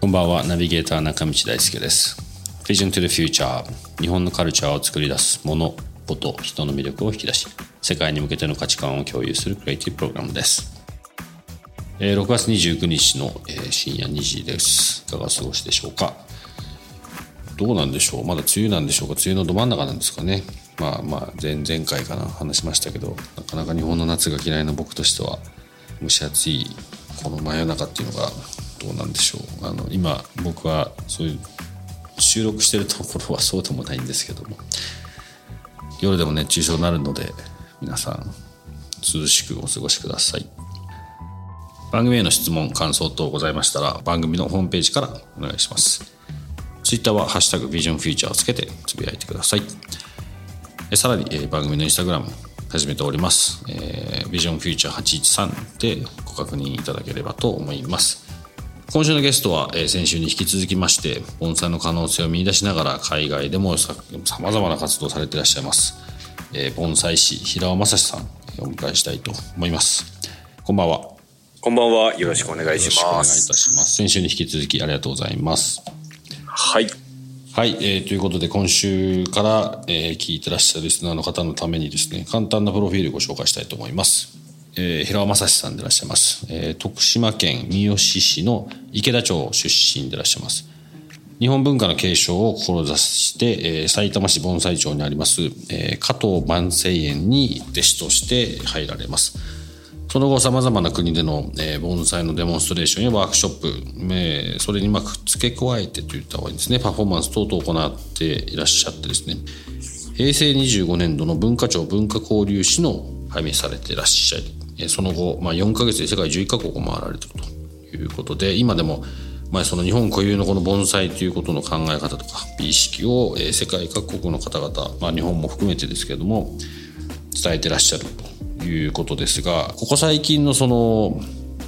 こんばんは、ナビゲーター中道大輔です。Vision to the Future 日本のカルチャーを作り出すもの、こと、人の魅力を引き出し、世界に向けての価値観を共有するクリエイティブプログラムです。え6月29日の、え深夜2時です。いかがお過ごしでしょうか？どうなんでしょう？まだ梅雨なんでしょうか？梅雨のど真ん中なんですかね？まあまあ前々回かな？話しましたけど、なかなか日本の夏が嫌いな僕としては蒸し暑いこの真夜中っていうのがどうなんでしょう。あの今僕はそういう収録してるところはそうでもないんですけども。夜でも熱中症になるので皆さん涼しくお過ごしください。番組への質問感想等ございましたら番組のホームページからお願いします。ツイッターは「ハッシュタグビジョンフューチャー」をつけてつぶやいてください。さらに、番組のインスタグラム始めております、えー、ビジョンフューチャー813でご確認いただければと思います。今週のゲストは、えー先週に引き続きまして盆栽の可能性を見出しながら海外でもさまざまな活動をされていらっしゃいます、えー盆栽師平尾正史さんえーお迎えしたいと思います。こんばんは。よこんばんは。よろしくお願いしろしくお願いいます。たします。先週に引き続きありがとうございます。はい。はい、えーということで今週から、えー聞いてらっしゃるリスナーの方のためにですね簡単なプロフィールをご紹介したいと思います、えー平尾正史さんでいらっしゃいます、えー徳島県三好市の池田町出身でいらっしゃいます。日本文化の継承を志して、えー埼玉市盆栽町にあります、えー加藤万世園に弟子として入られます。その後さまざまな国での、えー盆栽のデモンストレーションやワークショップ、えーそれにまくっつけ加えてと言った方がいいですね。パフォーマンス等々を行っていらっしゃってですね。平成25年度の文化庁文化交流士の拝命されていらっしゃい。えーその後、まあ、4ヶ月で世界11カ国を回られてるということで今でもまあ、その日本固有のこの盆栽ということの考え方とか美意識を、え世界各国の方々、まあ、日本も含めてですけれども伝えてらっしゃると。いうことですがここ最近のその、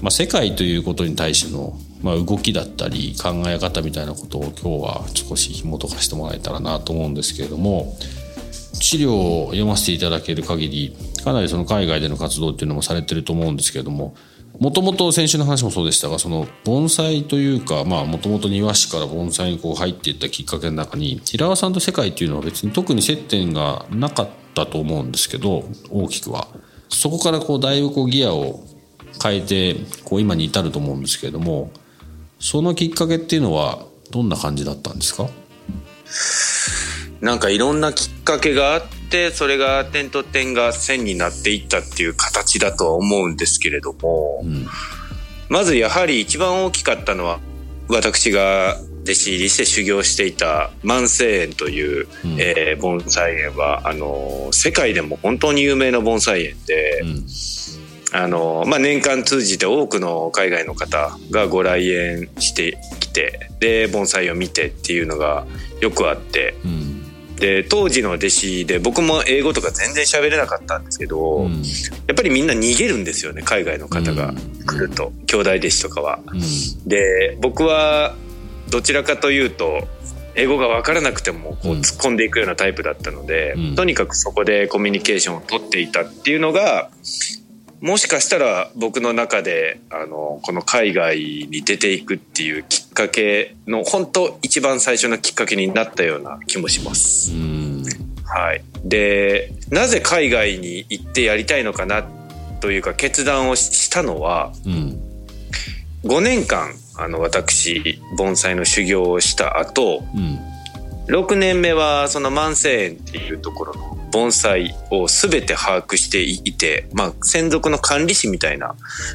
まあ、世界ということに対しての、まあ、動きだったり考え方みたいなことを今日は少し紐解かせてもらえたらなと思うんですけれども資料を読ませていただける限りかなりその海外での活動っていうのもされてると思うんですけれどももともと先週の話もそうでしたがその盆栽というかもともと庭師から盆栽にこう入っていったきっかけの中に平尾さんと世界っていうのは別に特に接点がなかったと思うんですけど大きくは。そこからこうだいぶこうギアを変えてこう今に至ると思うんですけれどもそのきっかけっていうのはどんな感じだったんですか？なんかいろんなきっかけがあって、それが点と点が線になっていったっていう形だとは思うんですけれども、ん。まずやはり一番大きかったのは、私が弟子入りして修行していた万世園という、ん。えー盆栽園は、あの、世界でも本当に有名な盆栽園で、うん。あの、まあ、年間通じて多くの海外の方がご来園してきて、で、盆栽を見てっていうのがよくあって、うん。で、当時の弟子で僕も英語とか全然喋れなかったんですけど、うん。やっぱりみんな逃げるんですよね、海外の方が。来ると、兄弟弟子とかは。うん。で、僕はどちらかというと、英語が分からなくてもこううん。突っ込んでいくようなタイプだったので、うん。とにかくそこでコミュニケーションを取っていたっていうのがもしかしたら僕の中であのこの海外に出ていくっていうきっかけの本当一番最初のきっかけになったような気もします。うん。はい、でなぜ海外に行ってやりたいのかなというか決断をしたのはうん。5年間あの私盆栽の修行をした後うん。6年目はその万世園っていうところの盆栽を全て把握していて、まあ、専属の管理士みたいな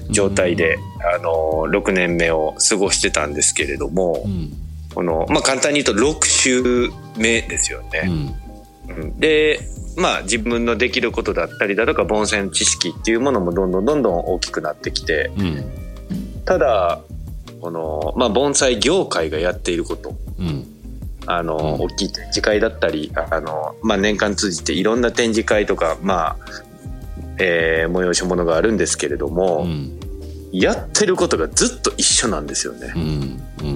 状態で、あの6年目を過ごしてたんですけれども、うん。このまあ、簡単に言うと6週目ですよね。うん。うん。でまあ自分のできることだったりだとか盆栽知識っていうものもどんどんどんどん大きくなってきてうん。ただこの、まあ、盆栽業界がやっていること。うん。あの、うん。大きい展示会だったりあの、まあ、年間通じていろんな展示会とか、まあえー催し物があるんですけれども、うん。やってることがずっと一緒なんですよね。うん。う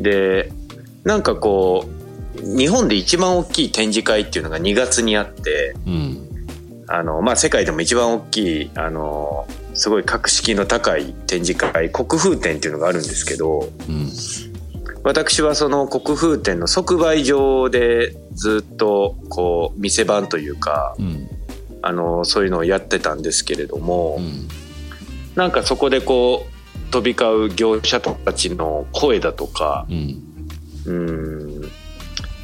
ん。でなんかこう日本で一番大きい展示会っていうのが2月にあってうん。あの、まあ、世界でも一番大きいあのすごい格式の高い展示会国風展っていうのがあるんですけどうん。私はその国風展の即売場でずっとこう店番というかうん。あのそういうのをやってたんですけれども、うん。なんかそこでこう飛び交う業者たちの声だとかうん。うん。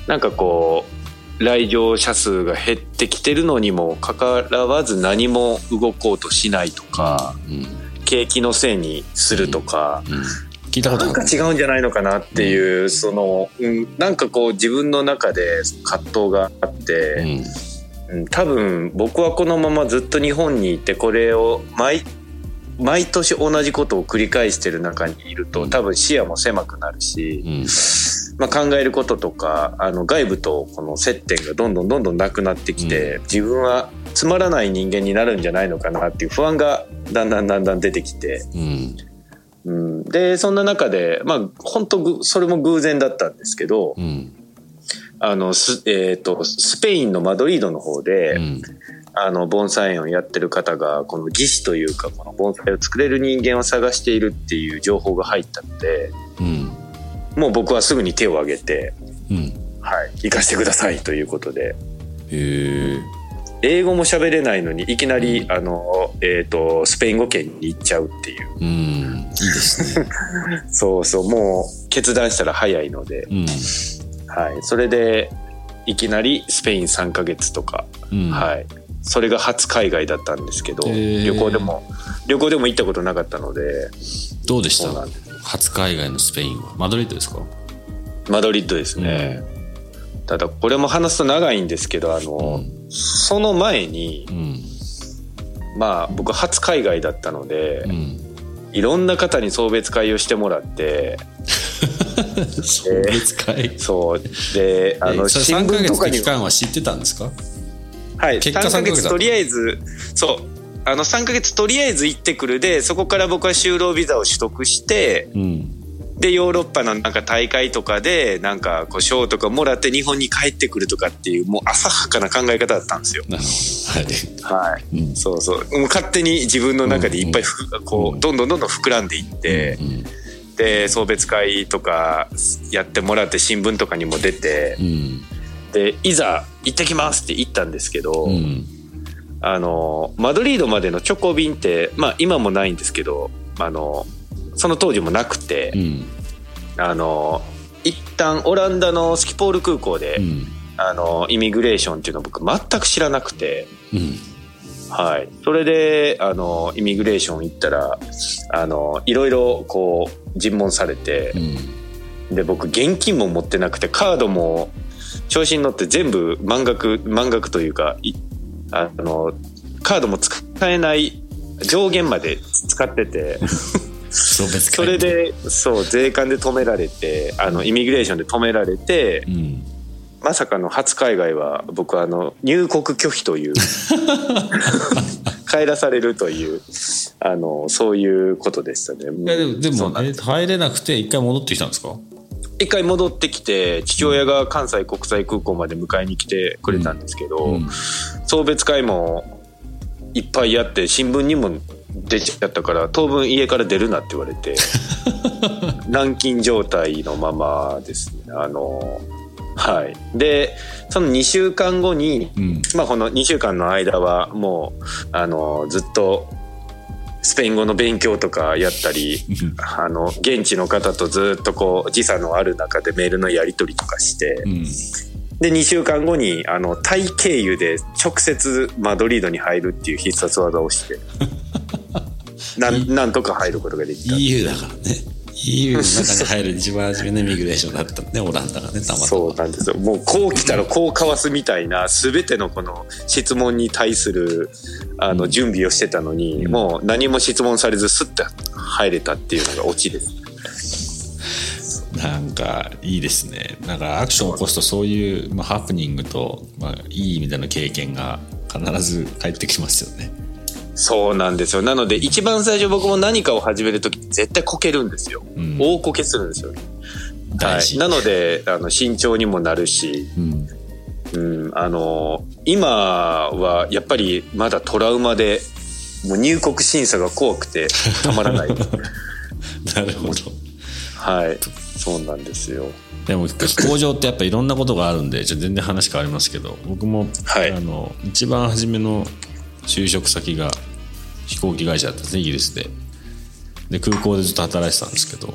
なんかこう来場者数が減ってきてるのにもかかわらず何も動こうとしないとかうん。景気のせいにするとか、うん。聞いたことなんか違うんじゃないのかなっていう、その、うん、なんかこう自分の中で葛藤があって、うん。多分僕はこのままずっと日本にいてこれを毎毎年同じことを繰り返してる中にいると多分視野も狭くなるし、うんまあ、考えることとかあの外部とこの接点がどんどんどんどんなくなってきて、自分はつまらない人間になるんじゃないのかなっていう不安がだんだんだんだん出てきて、うん。うん、でそんな中でまあ本当ぐそれも偶然だったんですけど、うん。あのス,、えー、とスペインのマドリードの方で、うん。あの盆栽園をやってる方がこの技師というかこの盆栽を作れる人間を探しているっていう情報が入ったのでうんもう僕はすぐに手を挙げてうん。はい、行かせてくださいということで。へえ英語も喋れないのにいきなりあの、えー、とスペイン語圏に行っちゃうっていう。うん。いいですね。そうそうもう決断したら早いので、うん。はい、それでいきなりスペイン3ヶ月とか、うん。はい、それが初海外だったんですけど旅行でも旅行でも行ったことなかったので。どうでした？初海外のスペインは。マドリードですか？マドリッドですね、ただこれも話すと長いんですけどあの、うん。その前にうん。まあ僕初海外だったので、うん。いろんな方に送別会をしてもらって 送別会？そうであの新3ヶ月って聞とかに期間は知ってたんですか？はい結果3ヶ3ヶ月だ月とりあえずそうあの3ヶ月とりあえず行ってくる。でそこから僕は就労ビザを取得してうん。でヨーロッパのなんか大会とかでなんかこう賞とかもらって日本に帰ってくるとかっていうもう浅はかな考え方だったんですよ。はい。はい。うん。そうそう。もう勝手に自分の中でいっぱいふ、こうどんどんどんどん膨らんでいって、うん。で送別会とかやってもらって新聞とかにも出てうん。でいざ行ってきますって言ったんですけど、うんあのマドリードまでの直行便って、まあ、今もないんですけどあのその当時もなくて、うん。あの一旦オランダのスキポール空港で、うん。あのイミグレーションっていうのを僕全く知らなくて。うん。はい、それであのイミグレーション行ったらあのいろいろこう尋問されてう、ん。で僕現金も持ってなくてカードも調子に乗って全部満額満額というかいあのカードも使えない上限まで使ってて。それでそう税関で止められてあのイミグレーションで止められてうん。まさかの初海外は僕はあの入国拒否という 帰らされるというあのそういうことでしたね。いやでもでも入れなくて一回戻ってきたんですか？一回戻ってきて父親が関西国際空港まで迎えに来てくれたんですけど、うん。送別会もいっぱいやって新聞にも出ちゃったから当分家から出るなって言われて 軟禁状態のままですね。あのはい。でその2週間後にうん。まあ、この2週間の間はもうあのずっとスペイン語の勉強とかやったりあの現地の方とずっとこう時差のある中でメールのやり取りとかしてうん。で2週間後にあのタイ経由で直接マドリードに入るっていう必殺技をして なんなんとか入ることができた EU だからね EU の中に入る一番初めのイミグレーションだったねオランダがねたまたまそうなんですよ。もうこう来たらこうかわすみたいな全てのこの質問に対するあの準備をしてたのに、うん。もう何も質問されずスッて入れたっていうのがオチです。なんかいいですね。なんかアクションを起こすとそういう、まあ、ハプニングと、まあ、いい意味での経験が必ず返ってきますよねそうなんですよ。なので一番最初僕も何かを始める時絶対こけるんですよ、うん。大こけするんですよ、はい、なのであの慎重にもなるし、うん。うん、あの今はやっぱりまだトラウマでもう入国審査が怖くてたまらない。なるほど。はい。そうなんですよ。でも飛行場ってやっぱいろんなことがあるんでじゃあ全然話変わりますけど僕も、はい。あの一番初めの就職先が飛行機会社だったんですねイギリスで。で空港でずっと働いてたんですけど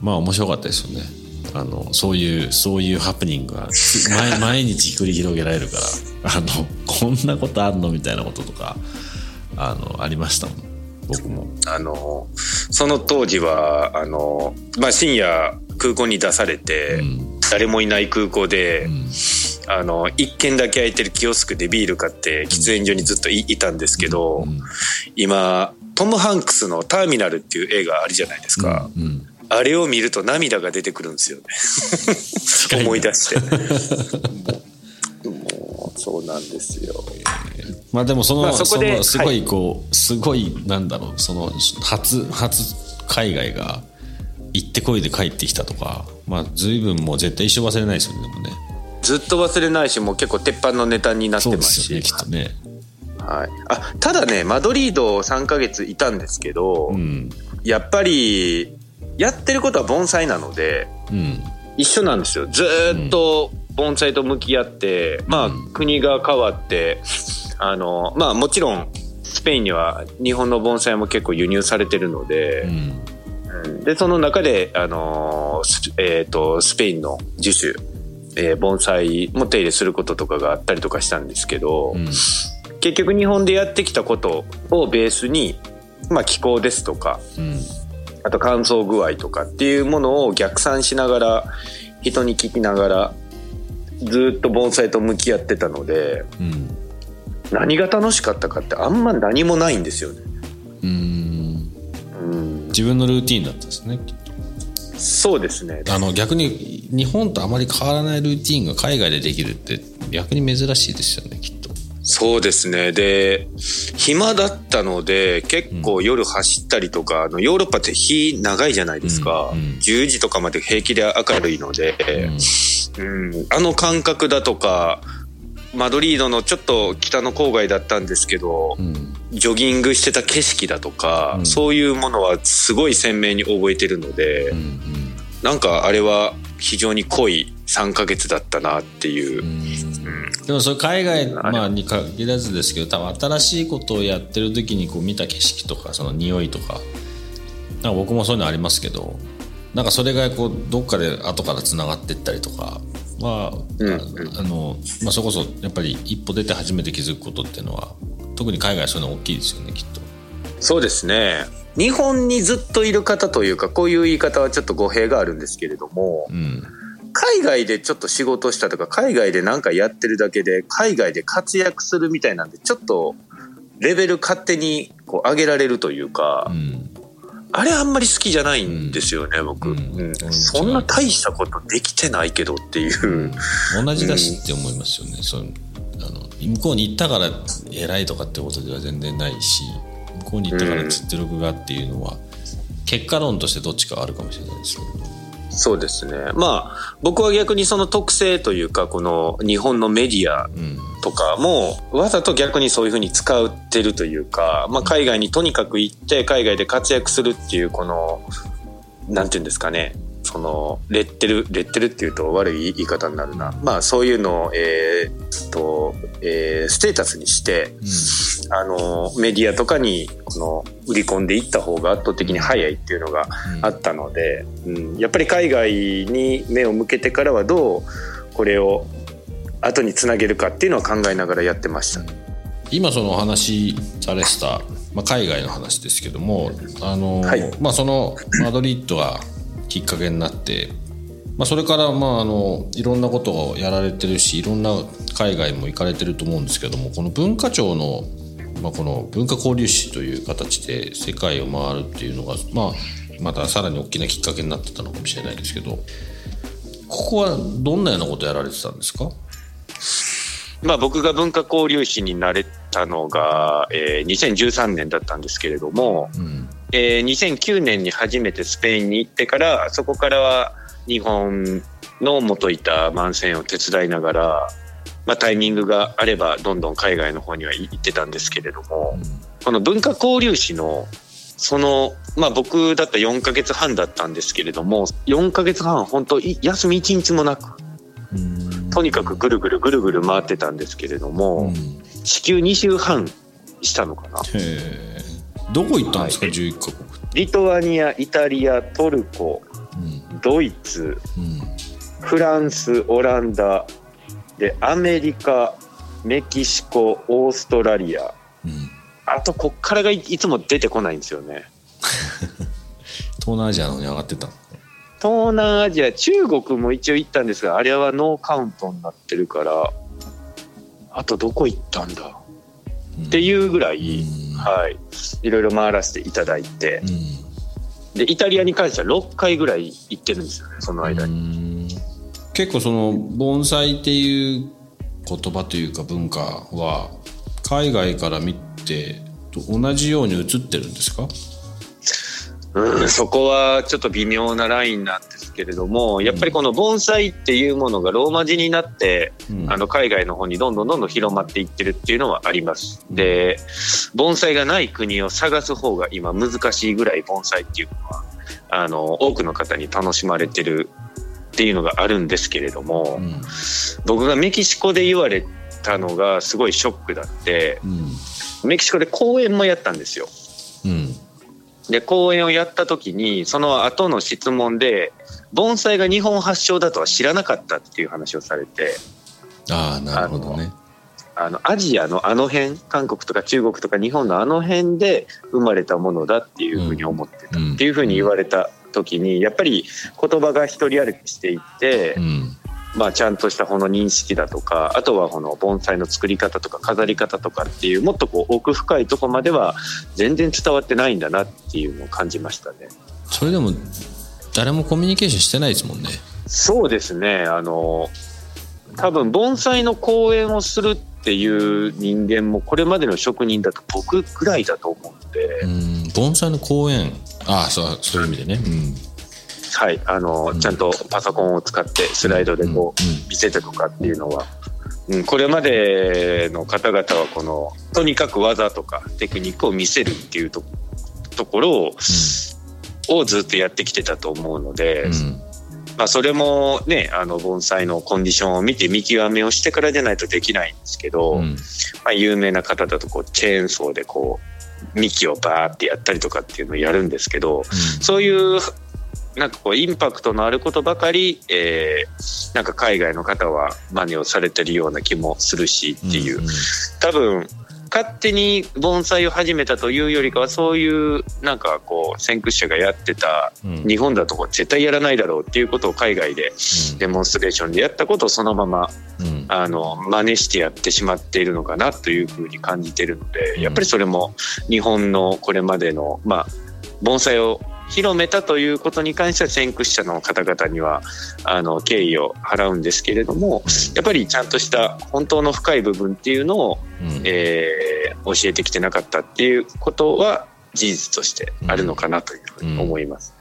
まあ面白かったですよね。あのそういうそういうハプニングがつ毎 毎日繰り広げられるからあのこんなことあんのみたいなこととかあのありましたもん。僕も。あのその当時はあの、まあ、深夜空港に出されて、うん。誰もいない空港で、うんあの一軒だけ空いてるキオスクでビール買って喫煙所にずっといいたんですけど、うん今トム・ハンクスの「ターミナル」っていう映画あるじゃないですか、うんあれを見ると涙が出てくるんですよね。思い出して。もうそうなんですよ。まあでもその,、まあそこでのすごいこう、すごいなんだろう。その初初海外が行ってこいで帰ってきたとかまあ随分もう絶対一生忘れないですよねでもねずっと忘れないしもう結構鉄板のネタになってまですすよねしきっとね。はい、あただねマドリード3ヶ月いたんですけど、うん。やっぱりやってることは盆栽なのでうん。一緒なんですよ。ずーっと盆栽と向き合って、まあ国が変わってあのまあもちろんスペインには日本の盆栽も結構輸入されてるのうで,、ん。でその中であのス,、えー、とスペインの樹種、えー盆栽も手入れすることとかがあったりとかしたんですけど、うん。結局日本でやってきたことをベースに、まあ、気候ですとかうん。あと乾燥具合とかっていうものを逆算しながら人に聞きながらずっと盆栽と向き合ってたのでうん。何が楽しかったかってあんま何もないんですよね。うん。うん、自分のルーティンだったんですねきっそうですね。とあの逆に日本とあまり変わらないルーティンが海外でできるって逆に珍しいですよねきっと。そうですね。で暇だったので結構夜走ったりとか、あのヨーロッパって日長いじゃないですか、うんうん。10時とかまで平気で明るいので、うん、あの感覚だとかマドリードのちょっと北の郊外だったんですけど、うんジョギングしてた景色だとか、うん。そういうものはすごい鮮明に覚えてるので、うんうん。なんかあれは非常に濃い3ヶ月だったなっていう、でもそれ海外、まあ、に限らずですけど多分新しいことをやってる時にこう見た景色とかその匂いとか。なんか僕もそういうのありますけどなんかそれがこうどっかで後からつながっていったりとか。は、うんああのまあ、それこそやっぱり一歩出て初めて気づくことっていうのは特に海外はそういうの大きいですよねきっと。そうですね。日本にずっといる方というかこういう言い方はちょっと語弊があるんですけれどもうん海外でちょっと仕事したとか海外で何かやってるだけで海外で活躍するみたいなんでちょっとレベル勝手にこう上げられるというか、うん。あれあんまり好きじゃないんですよね、僕、うん。うん。そんな大したことできてないけどっていう、同じだしって思いますよね、そうあの向こうに行ったから偉いとかってことでは全然ないし向こうに行ったから実力がっていうのは、結果論としてどっちかあるかもしれないですけど。そうですね。まあ僕は逆にその特性というかこの日本のメディアうん。とかもわざと逆にそういうふうに使ってるというか、まあ、海外にとにかく行って海外で活躍するっていうこのなんていうんですかねそのレッテルレッテルっていうと悪い言い方になるな。まあそういうのをえーっと、えーステータスにしてあのメディアとかにこの売り込んでいった方が圧倒的に早いっていうのがあったので、うん、やっぱり海外に目を向けてからはどうこれを後につなげるかっていうのを考えながらやってました。今そのお話されてたまあ、海外の話ですけどもあの、はい。まあ、そのマドリッドがきっかけになって、まあ、それからまああのいろんなことをやられてるしいろんな海外も行かれてると思うんですけどもこの文化庁の、まあ、この文化交流士という形で世界を回るっていうのが、まあ、またさらに大きなきっかけになってたのかもしれないですけどここはどんなようなことをやられてたんですか？まあ、僕が文化交流士になれたのが、えー2013年だったんですけれども、うんえー2009年に初めてスペインに行ってからそこからは日本の元いた慢線を手伝いながら、まあ、タイミングがあればどんどん海外の方には行ってたんですけれども、この文化交流士のその、まあ、僕だったら4ヶ月半だったんですけれども4ヶ月半本当い休み1日もなくうん。とにかくぐるぐるぐるぐる回ってたんですけれども、うん。地球2周半したのかなどこ行ったんですか、はい。11カ国。リトアニアイタリアトルコうん。ドイツうん。フランスオランダでアメリカメキシコオーストラリア。うん。あとこっからがいいつも出てこないんですよね。東南アジアの方に上がってた東南アジア中国も一応行ったんですがあれはノーカウントになってるからあとどこ行ったんだ？ってういうぐらい、んはい。いろいろ回らせていただいて。うんでイタリアに関しては6回ぐらい行ってるんですよねその間に。結構その盆栽っていう言葉というか文化は海外から見てと同じように映ってるんですか？うん、そこはちょっと微妙なラインなんですけれどもやっぱりこの盆栽っていうものがローマ字になって、うん。あの海外の方にどんどんどんどん広まっていってるっていうのはあります。で盆栽がない国を探す方が今難しいぐらい盆栽っていうのはあの多くの方に楽しまれてるっていうのがあるんですけれども、うん。僕がメキシコで言われたのがすごいショックだってうん。メキシコで公演もやったんですよ。うんで講演をやった時にその後の質問で盆栽が日本発祥だとは知らなかったっていう話をされてああなるほどね。あのアジアのあの辺韓国とか中国とか日本のあの辺で生まれたものだっていうふうに思ってたうんっていうふうに言われた時にやっぱり言葉が一人歩きしていってう、んまあ、ちゃんとしたこの認識だとかあとはこの盆栽の作り方とか飾り方とかっていうもっとこう奥深いとこまでは全然伝わってないんだなっていうのを感じましたね。それでも誰もコミュニケーションしてないですもんね。そうですね。あの多分盆栽の講演をするっていう人間もこれまでの職人だと僕ぐらいだと思うんで、うん盆栽の公園ああそうそういう意味でね。うんはいあの、うん。ちゃんとパソコンを使ってスライドでこう、うんうん。見せてとかっていうのは、うん、これまでの方々はこのとにかく技とかテクニックを見せるっていうとところを,、をずっとやってきてたと思うので、うん。まあ、それもねあの盆栽のコンディションを見て見極めをしてからじゃないとできないんですけど、うん。まあ、有名な方だとこうチェーンソーでこう幹をバーってやったりとかっていうのをやるんですけどそういうなんかこうインパクトのあることばかり、えーなんか海外の方は真似をされてるような気もするしっていう、んん。多分勝手に盆栽を始めたというよりかはそういうなんかこう先駆者がやってたうん。日本だと絶対やらないだろうっていうことを海外でデモンストレーションでやったことをそのままうん。あの真似してやってしまっているのかなというふうに感じているのでうんやっぱりそれも日本のこれまでのまあ盆栽を広めたということに関しては先駆者の方々にはあの敬意を払うんですけれどもやっぱりちゃんとした本当の深い部分っていうのを、うん。えー教えてきてなかったっていうことは事実としてあるのかなというふうに思います。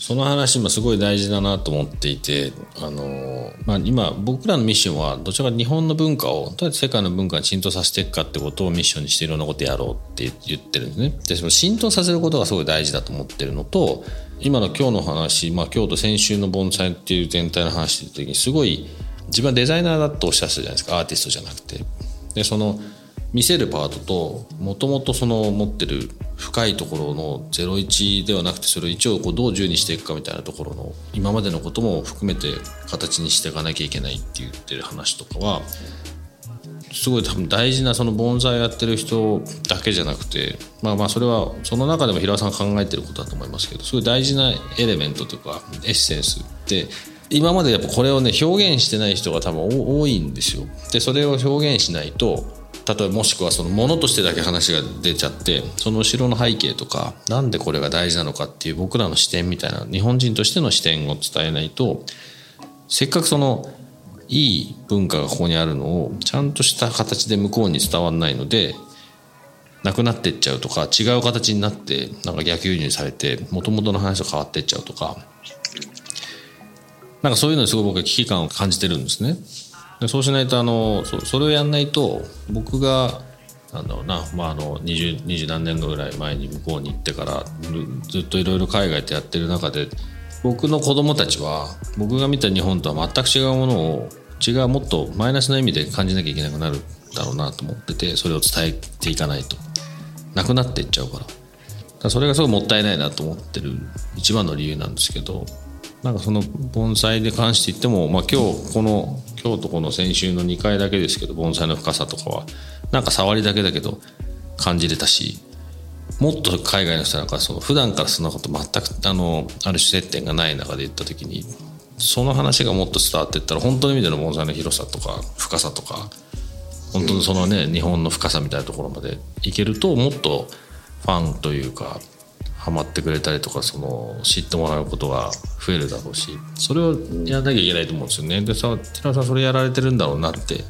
その話もすごい大事だなと思っていて、あのまあ、今僕らのミッションはどちらか日本の文化をどうやって世界の文化に浸透させていくかってことをミッションにしていろんなことやろうって言ってるんですね。でその浸透させることがすごい大事だと思ってるのと今の今日の話、まあ、今日と先週の盆栽っていう全体の話の時にすごい自分はデザイナーだとおっしゃってたじゃないですかアーティストじゃなくて。でその見せるパートともともとその持ってる深いところの01ではなくてそれを一応こうどう10にしていくかみたいなところの今までのことも含めて形にしていかなきゃいけないって言ってる話とかはすごい多分大事なその盆栽やってる人だけじゃなくてまあまあそれはその中でも平尾さん考えてることだと思いますけどすごい大事なエレメントというかエッセンスで今までやっぱこれをね表現してない人が多分多いんですよ。でそれを表現しないと例えばもしくはそのものとしてだけ話が出ちゃってその後ろの背景とか何でこれが大事なのかっていう僕らの視点みたいな日本人としての視点を伝えないとせっかくそのいい文化がここにあるのをちゃんとした形で向こうに伝わらないのでなくなってっちゃうとか違う形になってなんか逆輸入されてもともとの話と変わってっちゃうとかなんかそういうのにすごい僕は危機感を感じてるんですね。そうしないとあのそそれをやんないと僕がなんだろうな、まあ、あの 20, 20何年ぐらい前に向こうに行ってからずっといろいろ海外でやってる中で僕の子供たちは僕が見た日本とは全く違うものを違うもっとマイナスな意味で感じなきゃいけなくなるだろうなと思っててそれを伝えていかないと。なくなっていっちゃうから。からそれがすごいもったいないなと思ってる一番の理由なんですけどなんかその盆栽で関して言っても、まあ、今日この今日とこの先週の2回だけですけど盆栽の深さとかはなんか触りだけだけど感じれたしもっと海外の人なんかその普段からそんなこと全くあのある種接点がない中で言った時にその話がもっと伝わっていったら本当の意味での盆栽の広さとか深さとか本当にそのね日本の深さみたいなところまでいけるともっとファンというかハマってくれたりとかその知ってもらうことが増えるだろうしそれをやらなきゃいけないと思うんですよね。でさ寺さんそれやられてるんだろうなって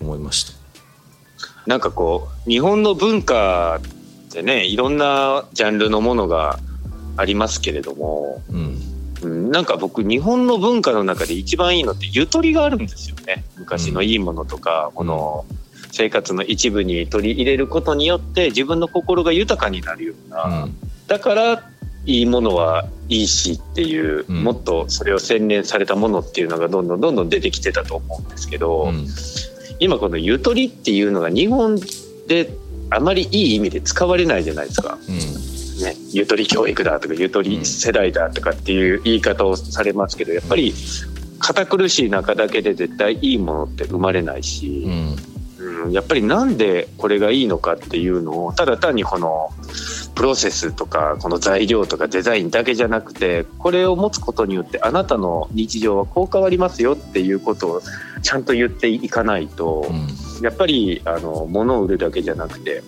思いました。なんかこう日本の文化ってねいろんなジャンルのものがありますけれども、うん、なんか僕日本の文化の中で一番いいのってゆとりがあるんですよね。昔のいいものとか、うん、この生活の一部に取り入れることによって自分の心が豊かになるような、うんだからいいものはいいしっていう、うん、もっとそれを洗練されたものっていうのがどんどんどんどん出てきてたと思うんですけど、うん、今このゆとりっていうのが日本であまりいい意味で使われないじゃないですか。うん、ね、ゆとり教育だとかゆとり世代だとかっていう言い方をされますけどやっぱり堅苦しい中だけで絶対いいものって生まれないし、うん、やっぱりなんでこれがいいのかっていうのをただ単にこのプロセスとかこの材料とかデザインだけじゃなくてこれを持つことによってあなたの日常はこう変わりますよっていうことをちゃんと言っていかないと、うん、やっぱりあの物を売るだけじゃなくて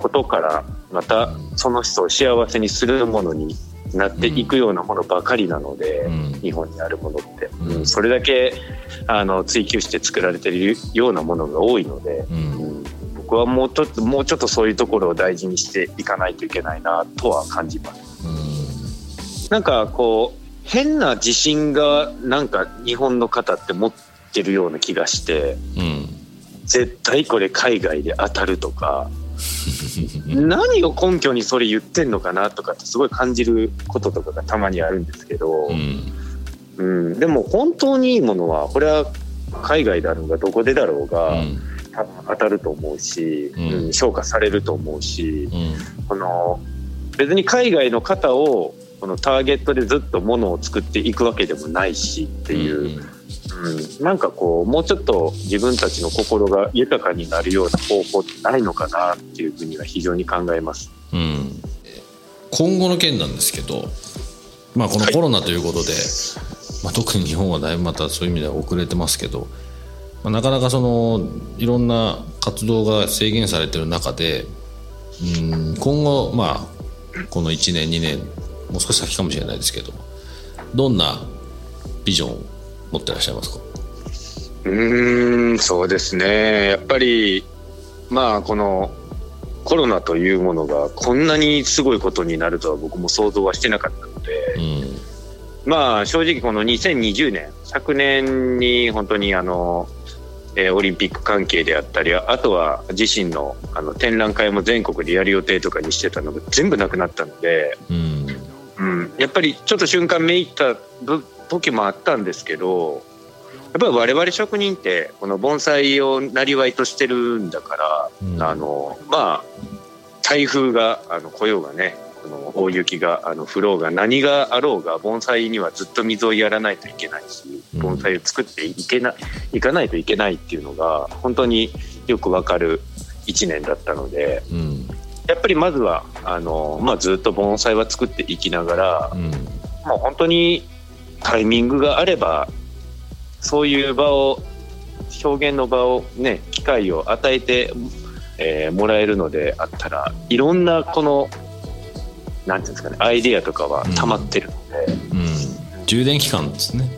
ことからまたその人を幸せにするものになっていくようなものばかりなので、うん、日本にあるものって、うん、それだけあの追求して作られているようなものが多いので、うん。僕はもうちょっともうちょっとそういうところを大事にしていかないといけないなとは感じます。なんかこう変な自信がなんか日本の方って持ってるような気がして、うん、絶対これ海外で当たるとか 何を根拠にそれ言ってんのかなとかってすごい感じることとかがたまにあるんですけど、うん、うん、でも本当にいいものはこれは海外であるがどこでだろうが、うん。多分当たると思うし、うん、うん、評価されると思うし、うん、この別に海外の方をこのターゲットでずっとものを作っていくわけでもないしっていう、うん、うん、なんかこうもうちょっと自分たちの心が豊かになるような方法ってないのかなっていうふうには非常に考えます。うん、今後の件なんですけど、まあ、このコロナということで、はい、まあ、特に日本はだいぶまたそういう意味では遅れてますけどまあ、なかなかそのいろんな活動が制限されてる中でうん今後まあこの1年2年もう少し先かもしれないですけどどんなビジョンを持ってらっしゃいますか？うんそうですね。やっぱりまあこのコロナというものがこんなにすごいことになるとは僕も想像はしてなかったので、うん、まあ正直この2020年昨年に本当にあのえー、オリンピック関係であったりあとは自身のあの展覧会も全国でやる予定とかにしてたのが全部なくなったので、うん、うん、やっぱりちょっと瞬間めいった時もあったんですけどやっぱり我々職人ってこの盆栽をなりわいとしてるんだから、うん、あのまあ台風があの来ようがねこの大雪があの降ろうが何があろうが盆栽にはずっと水をやらないといけないし盆栽を作っていけないいかないといけないっていうのが本当によくわかる1年だったのでうんやっぱりまずはあの、まあ、ずっと盆栽は作っていきながら、うん。もう本当にタイミングがあればそういう場を表現の場をね機会を与えて、えーもらえるのであったらいろんなこのなんていうんですかねアイディアとかは溜まってるので、うん。充電期間ですね。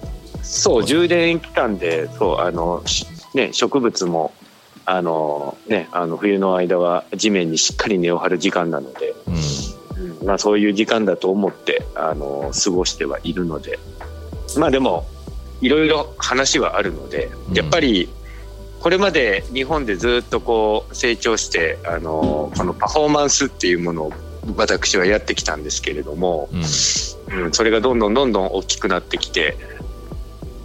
そう充電期間でそうあの、しね、植物もあの、ね、あの冬の間は地面にしっかり根を張る時間なので、うん。うんまあ、そういう時間だと思ってあの過ごしてはいるので。まあでもいろいろ話はあるのでうん。やっぱりこれまで日本でずっとこう成長してあのこのパフォーマンスっていうものを私はやってきたんですけれども、うん。うん、それがどんどんどんどん大きくなってきて、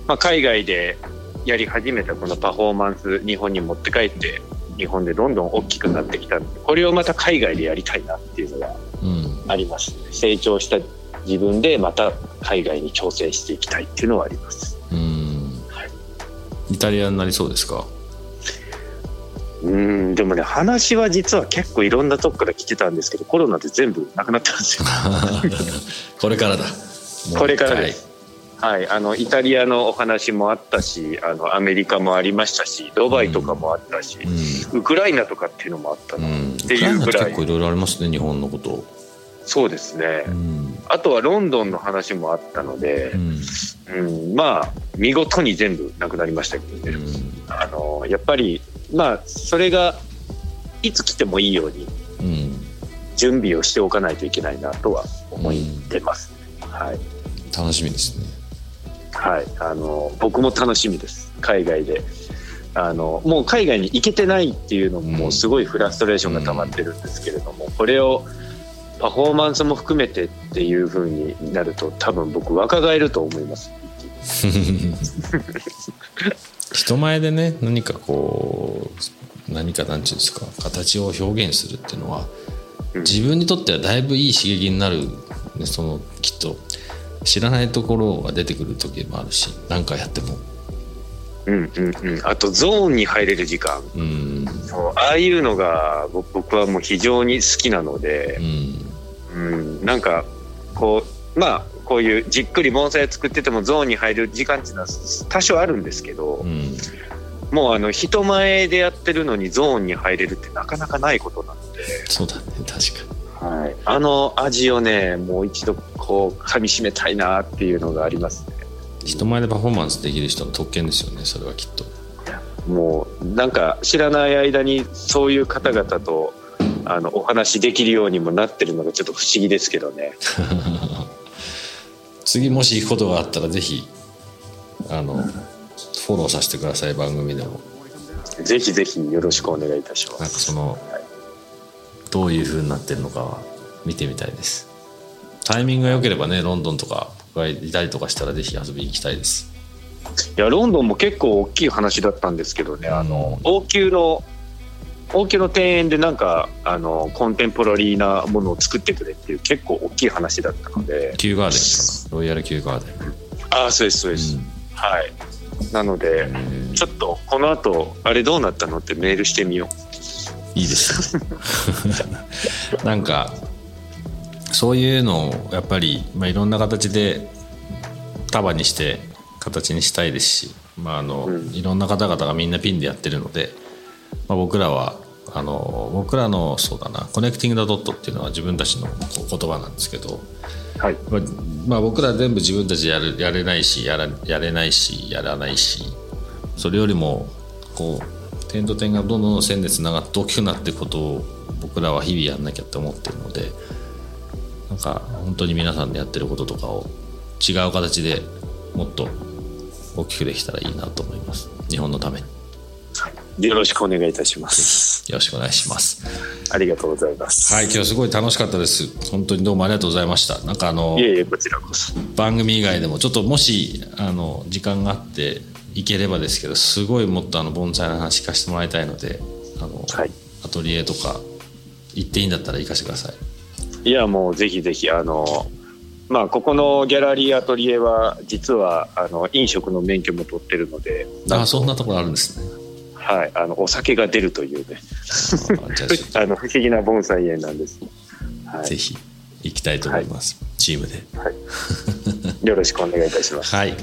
まあ、海外でやり始めたこのパフォーマンス日本に持って帰って日本でどんどん大きくなってきた。のでこれをまた海外でやりたいなっていうのがうん。あります成長した自分でまた海外に挑戦していきたいっていうのはあります。うん。イタリアになりそうですか？うんでもね話は実は結構いろんなとこから来てたんですけどコロナで全部なくなったんですよ。これからだ。これからですはい、あのイタリアのお話もあったしあのアメリカもありましたしドバイとかもあったし、うん。ウクライナとかっていうのもあったの、うん、っていうぐらい。ウクライナって結構いろいろありますね日本のこと、そうですね、うん。あとはロンドンの話もあったのでう、ん。うんまあ見事に全部なくなりましたけどね、あのやっぱりまあそれがいつ来てもいいようにうん。準備をしておかないといけないなとは思ってます、はい。楽しみですねはい、あの僕も楽しみです。海外で。あのもう海外に行けてないっていうのももうすごいフラストレーションが溜まってるんですけれども、これをパフォーマンスも含めてっていう風になると多分僕若返ると思います。人前でね何かこう何かなんていうんですか形を表現するっていうのはうん。自分にとってはだいぶいい刺激になる、ね、そのきっと知らないところが出てくる時もあるし何かやっても。うんうんうん。あとゾーンに入れる時間。うん。ああいうのが僕僕はもう非常に好きなのうで、ん。うん、なんかこうまあこういうじっくり盆栽を作っててもゾーンに入る時間っていうのは多少あるんですけど、うん。もうあの人前でやってるのにゾーンに入れるってなかなかないことなので、そうだね確かはい、あの味をねもう一度こう噛みしめたいなっていうのがありますね。に人前でパフォーマンスできる人の特権ですよねそれはきっと。もうなんか知らない間にそういう方々とあのお話しできるようにもなってるのがちょっと不思議ですけどね。次もし行くことがあったらぜひあのフォローさせてください番組でも。ぜひぜひよろしくお願いいたしまなんかすそのどういう風になってるのかは見てみたいです。タイミングが良ければねロンドンとかがいたりとかしたらぜひ遊びに行きたいです。いやロンドンも結構大きい話だったんですけどね、あの王宮の王宮の庭園でなんかあのコンテンポラリーなものを作ってくれっていう結構大きい話だったので。キューガーデンかな？ロイヤルキューガーデン。ああそうですそうです、はい。なのでうんちょっとこの後あれどうなったのってメールしてみよいいです なんかそういうのをやっぱり、まあ、いろんな形で束にして形にしたいですし、まああのうん。いろんな方々がみんなピンでやってるので、まあ、僕らはあの僕らのそうだなコネクティング・ダ・ドットっていうのは自分たちの言葉なんですけど、うはい。まあまあ、僕ら全部自分たちでやるやれないしやらやれないしやらないしそれよりもこう点と点がどんどん線でつながって大きくなっていくことを僕らは日々やんなきゃって思ってるのでなんか本当に皆さんでやってることとかを違う形でもっと大きくできたらいいなと思います。日本のために。よろしくお願いいたします。よろしくお願いします。ありがとうございますはい今日すごい楽しかったです。本当にどうもありがとうございました。なんかあのいえいえこちらこそ。番組以外でもちょっともしあの時間があっていければですけどすごいもっとあの盆栽の話聞かせてもらいたいのであの、はい。アトリエとか行っていいんだったら行かせてください。いやもうぜひぜひあのまあここのギャラリーアトリエは実はあの飲食の免許も取ってるのであそんなところあるんですね。はい、あのお酒が出るというね。あ の不思議な盆栽園なんです、はとぜひ行きたいと思います、チームで。い、よろしくお願いいたします。はい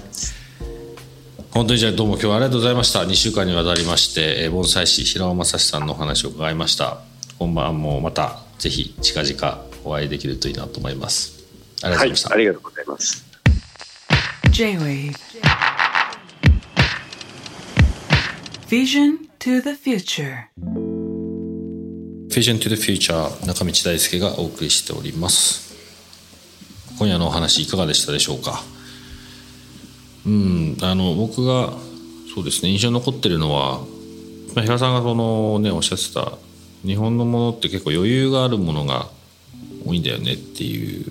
本当にじゃあどうも今日はありがとうございました。2週間にわたりましてえー盆栽師平尾正史さんのお話を伺いました。今晩もまたぜひ近々お会いできるといいなと思います。ありがとうございました、ありがとうございます。J-Wave Vision to the future. Vision to the Future 中道大輔がお送りしております。今夜のお話いかがでしたでしょうか？うんあの僕がそうですね印象に残ってるのは、まあ、平さんがそのねおっしゃってた日本のものって結構余裕があるものが多いんだよねっていう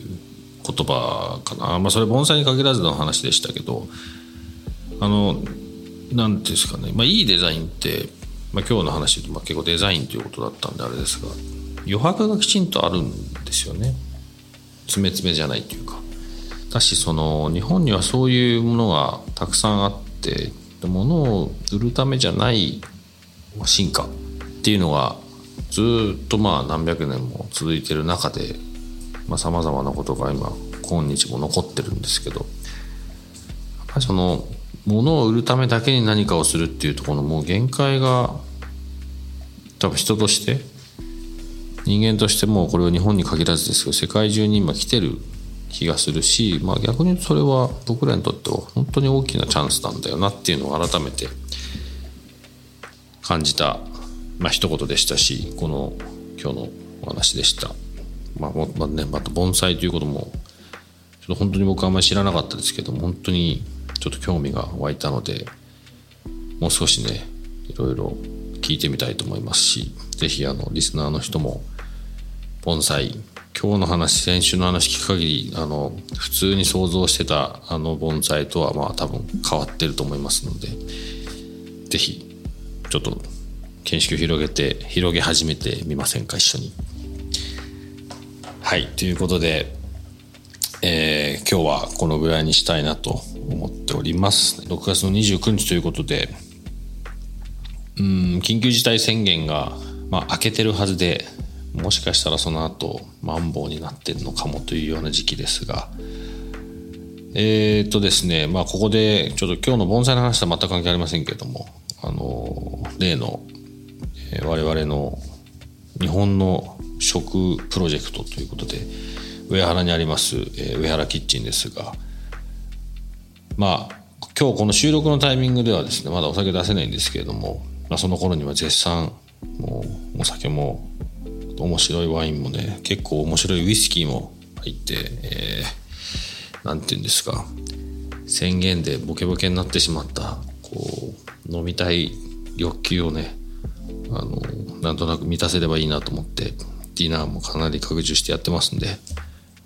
言葉かな。まあそれ盆栽に限らずの話でしたけどあのなんていうんですかね、まあ、いいデザインって、まあ、今日の話で言うと、まあ、結構デザインということだったんであれですが余白がきちんとあるんですよね。詰め詰めじゃないというか。だしその日本にはそういうものがたくさんあってで物を売るためじゃない進化っていうのがずっとまあ何百年も続いてる中でさまざ、まなことが今今日も残ってるんですけどやっぱりその物を売るためだけに何かをするっていうところのもう限界が多分人として人間としてもこれは日本に限らずですけど世界中に今来てる気がするし、まあ、逆にそれは僕らにとっては本当に大きなチャンスなんだよなっていうのを改めて感じた、まあ一言でしたしこの今日のお話でした。まあまあね、また盆栽ということもちょっと本当に僕はあんまり知らなかったですけど本当にちょっと興味が湧いたのでもう少しねいろいろ聞いてみたいと思いますし是非あのリスナーの人も盆栽今日の話先週の話聞く限りあの普通に想像してたあの盆栽とはまあ多分変わってると思いますので是非ちょっと見識を広げて広げ始めてみませんか一緒に。はいということでえー今日はこのぐらいにしたいなと思っております6月の29日ということでうん緊急事態宣言が、まあ、明けてるはずでもしかしたらその後マンボウになってるのかもというような時期ですが。えー、っとですねまあここでちょっと今日の盆栽の話とは全く関係ありませんけれどもあの例の、えー我々の日本の食プロジェクトということで上原にあります、えー上原キッチンですがまあ今日この収録のタイミングではですねまだお酒出せないんですけれども、まあ、その頃には絶賛もうお酒も面白いワインもね結構面白いウイスキーも入って、えーて言うんですか。宣言でボケボケになってしまったこう飲みたい欲求をねあのなんとなく満たせればいいなと思ってディナーもかなり拡充してやってますんで、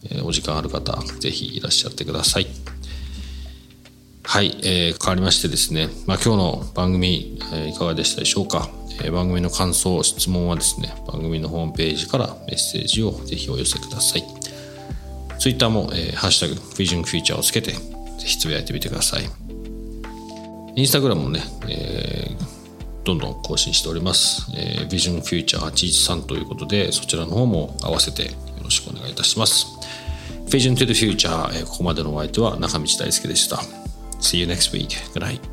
えーお時間ある方ぜひいらっしゃってください。はい、えー変わりましてですね、まあ、今日の番組、えーいかがでしたでしょうか、え番組の感想質問はですね番組のホームページからメッセージをぜひお寄せくださいツイッターも、えーハッシュタグ、フィジョンフューチャーをつけて、ぜひつぶやいてみてください。インスタグラムもね、えーどんどん更新しております。えー、ビジョンフューチャー813ということで、そちらの方も合わせてよろしくお願いいたします。Vision to the Future、えーここまでのお相手は中道大輔でした。See you next week. Good night.